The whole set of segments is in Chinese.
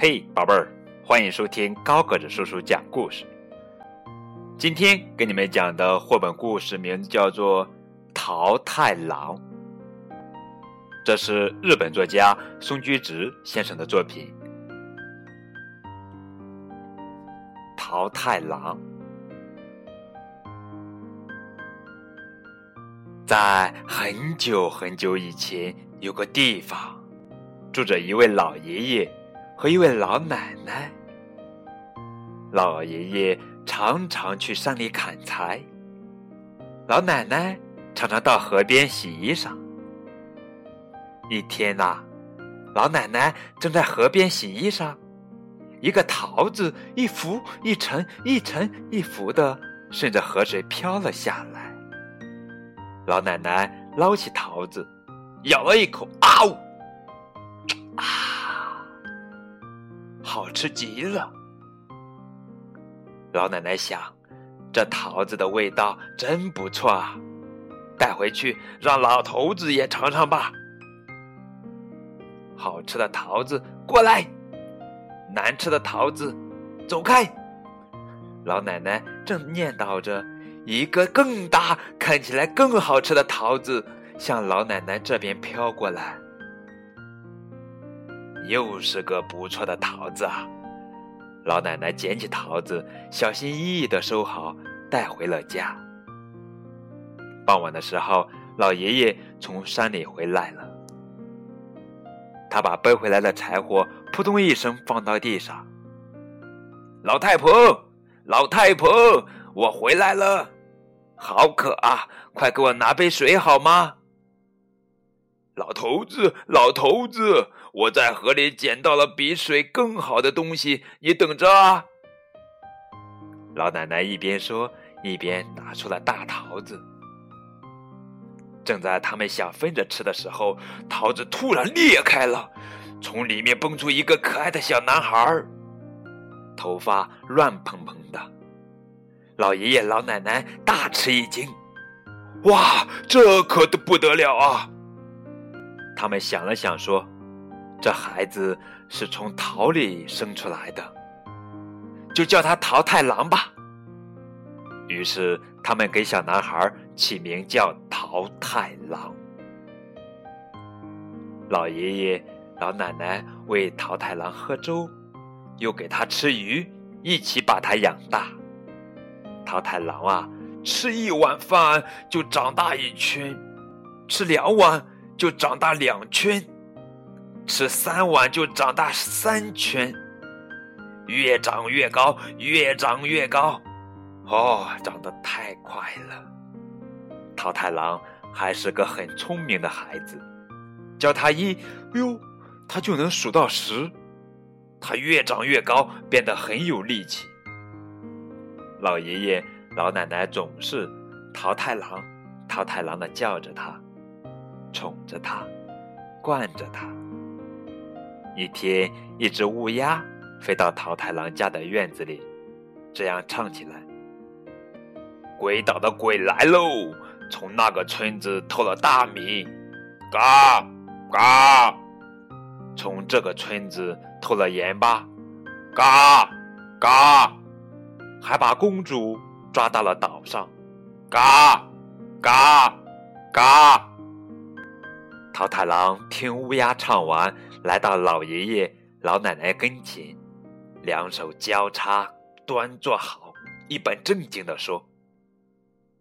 嘿，宝贝儿，欢迎收听高个子叔叔讲故事。今天给你们讲的绘本故事名字叫做《桃太郎》，这是日本作家松居直先生的作品。桃太郎在很久很久以前，有个地方住着一位老爷爷。和一位老奶奶，老爷爷常常去山里砍柴，老奶奶常常到河边洗衣裳。一天呐，老奶奶正在河边洗衣裳，一个桃子一浮一沉，一沉一浮的顺着河水飘了下来。老奶奶捞起桃子，咬了一口，啊呜！好吃极了，老奶奶想，这桃子的味道真不错啊，带回去让老头子也尝尝吧。好吃的桃子过来，难吃的桃子走开。老奶奶正念叨着，一个更大、看起来更好吃的桃子向老奶奶这边飘过来。又是个不错的桃子啊！老奶奶捡起桃子，小心翼翼的收好，带回了家。傍晚的时候，老爷爷从山里回来了，他把背回来的柴火扑通一声放到地上。老太婆，老太婆，我回来了，好渴啊！快给我拿杯水好吗？老头子，老头子。我在河里捡到了比水更好的东西，你等着啊！老奶奶一边说，一边拿出了大桃子。正在他们想分着吃的时候，桃子突然裂开了，从里面蹦出一个可爱的小男孩，头发乱蓬蓬的。老爷爷、老奶奶大吃一惊：“哇，这可不得了啊！”他们想了想说。这孩子是从桃里生出来的，就叫他桃太郎吧。于是他们给小男孩起名叫桃太郎。老爷爷、老奶奶喂桃太郎喝粥，又给他吃鱼，一起把他养大。桃太郎啊，吃一碗饭就长大一圈，吃两碗就长大两圈。吃三碗就长大三圈，越长越高，越长越高，哦，长得太快了。桃太郎还是个很聪明的孩子，教他一，哎呦，他就能数到十。他越长越高，变得很有力气。老爷爷、老奶奶总是桃太郎、桃太郎的叫着他，宠着他，惯着他。一天，一只乌鸦飞到桃太郎家的院子里，这样唱起来：“鬼岛的鬼来喽，从那个村子偷了大米，嘎嘎；从这个村子偷了盐巴，嘎嘎；还把公主抓到了岛上，嘎嘎嘎。”桃太郎听乌鸦唱完。来到老爷爷、老奶奶跟前，两手交叉，端坐好，一本正经地说：“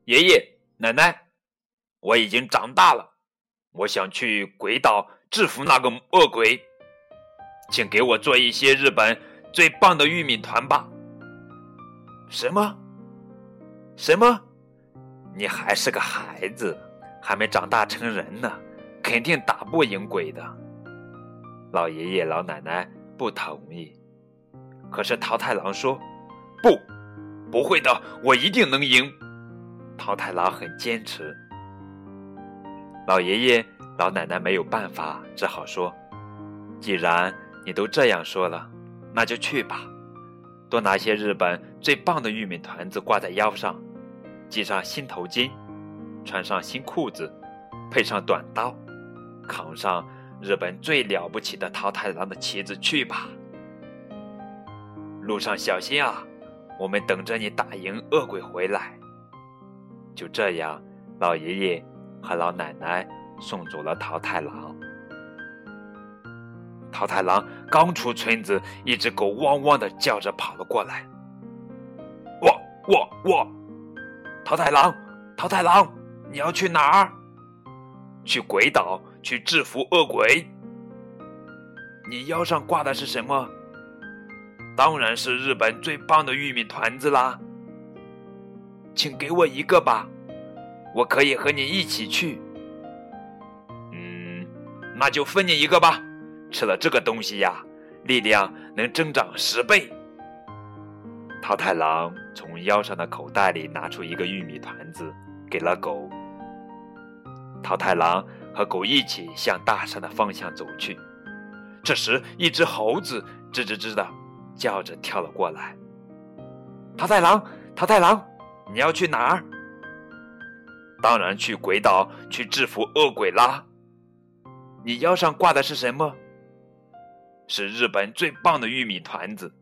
爷爷奶奶，我已经长大了，我想去鬼岛制服那个恶鬼，请给我做一些日本最棒的玉米团吧。”什么？什么？你还是个孩子，还没长大成人呢，肯定打不赢鬼的。老爷爷、老奶奶不同意，可是桃太郎说：“不，不会的，我一定能赢。”桃太郎很坚持。老爷爷、老奶奶没有办法，只好说：“既然你都这样说了，那就去吧。多拿些日本最棒的玉米团子挂在腰上，系上新头巾，穿上新裤子，配上短刀，扛上。”日本最了不起的桃太郎的旗子去吧，路上小心啊！我们等着你打赢恶鬼回来。”就这样，老爷爷和老奶奶送走了桃太郎。桃太郎刚出村子，一只狗汪汪的叫着跑了过来。我我我，桃太郎，桃太郎，你要去哪儿？去鬼岛，去制服恶鬼。你腰上挂的是什么？当然是日本最棒的玉米团子啦。请给我一个吧，我可以和你一起去。嗯，那就分你一个吧。吃了这个东西呀，力量能增长十倍。桃太郎从腰上的口袋里拿出一个玉米团子，给了狗。桃太郎和狗一起向大山的方向走去。这时，一只猴子吱吱吱的叫着跳了过来。桃太郎，桃太郎。你要去哪儿？当然去鬼岛去制服恶鬼啦！你腰上挂的是什么？是日本最棒的玉米团子。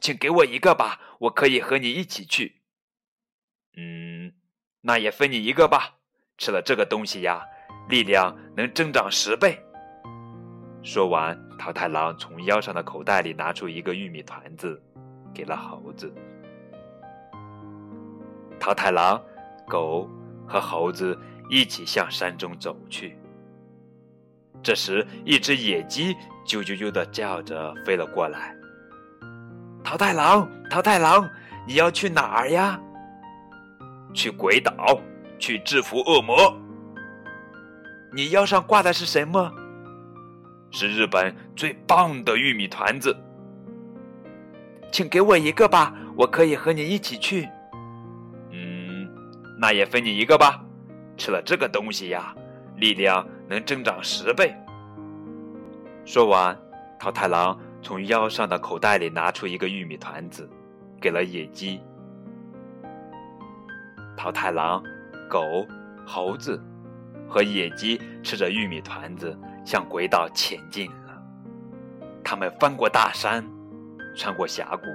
请给我一个吧，我可以和你一起去。嗯，那也分你一个吧。吃了这个东西呀，力量能增长十倍。说完，桃太郎从腰上的口袋里拿出一个玉米团子，给了猴子。桃太郎、狗和猴子一起向山中走去。这时，一只野鸡啾啾啾的叫着飞了过来。桃太郎，桃太郎，你要去哪儿呀？去鬼岛，去制服恶魔。你腰上挂的是什么？是日本最棒的玉米团子。请给我一个吧，我可以和你一起去。嗯那也分你一个吧，吃了这个东西呀，力量能增长十倍。说完，桃太郎从腰上的口袋里拿出一个玉米团子，给了野鸡。桃太郎、狗、猴子和野鸡吃着玉米团子，向鬼岛前进了。他们翻过大山，穿过峡谷，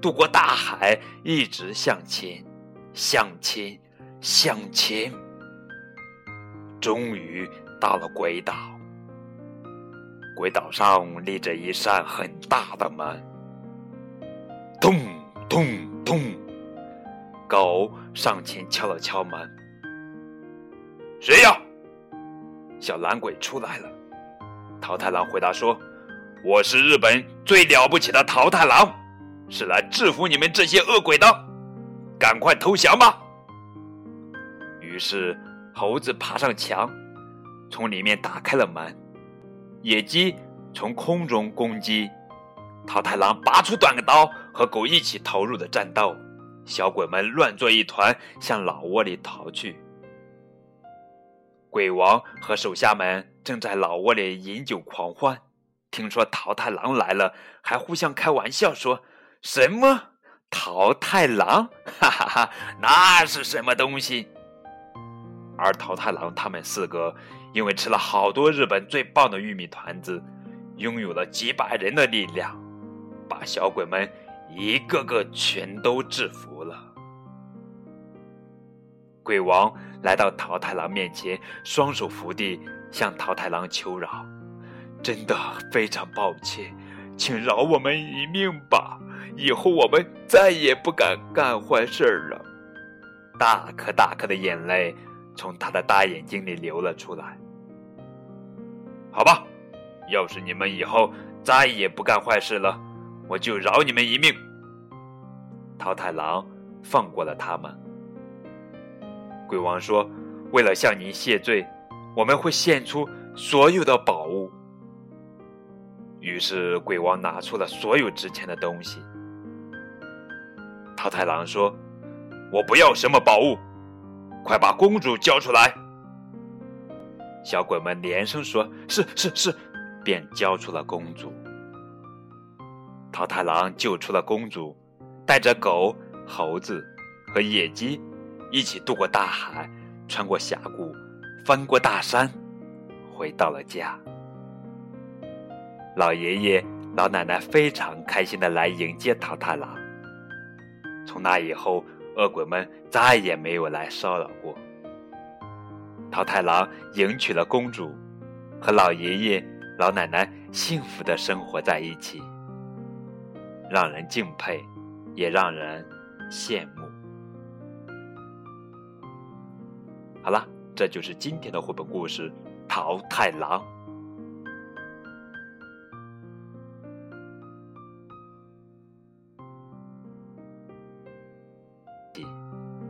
渡过大海，一直向前。向前，向前，终于到了鬼岛。鬼岛上立着一扇很大的门，咚咚咚，狗上前敲了敲门：“谁呀？”小懒鬼出来了。桃太郎回答说：“我是日本最了不起的桃太郎，是来制服你们这些恶鬼的。”赶快投降吧！于是，猴子爬上墙，从里面打开了门。野鸡从空中攻击，桃太郎拔出短刀，和狗一起投入了战斗。小鬼们乱作一团，向老窝里逃去。鬼王和手下们正在老窝里饮酒狂欢，听说桃太郎来了，还互相开玩笑说：“什么？”桃太郎，哈哈哈，那是什么东西？而桃太郎他们四个因为吃了好多日本最棒的玉米团子，拥有了几百人的力量，把小鬼们一个个全都制服了。鬼王来到桃太郎面前，双手扶地，向桃太郎求饶：“真的非常抱歉，请饶我们一命吧。”以后我们再也不敢干坏事了。大颗大颗的眼泪从他的大眼睛里流了出来。好吧，要是你们以后再也不干坏事了，我就饶你们一命。桃太郎放过了他们。鬼王说：“为了向您谢罪，我们会献出所有的宝物。”于是鬼王拿出了所有值钱的东西。桃太郎说：“我不要什么宝物，快把公主交出来。”小鬼们连声说：“是是是！”便交出了公主。桃太郎救出了公主，带着狗、猴子和野鸡一起渡过大海，穿过峡谷，翻过大山，回到了家。老爷爷、老奶奶非常开心的来迎接桃太郎。从那以后，恶鬼们再也没有来骚扰过。桃太郎迎娶了公主，和老爷爷、老奶奶幸福的生活在一起，让人敬佩，也让人羡慕。好了，这就是今天的绘本故事《桃太郎》。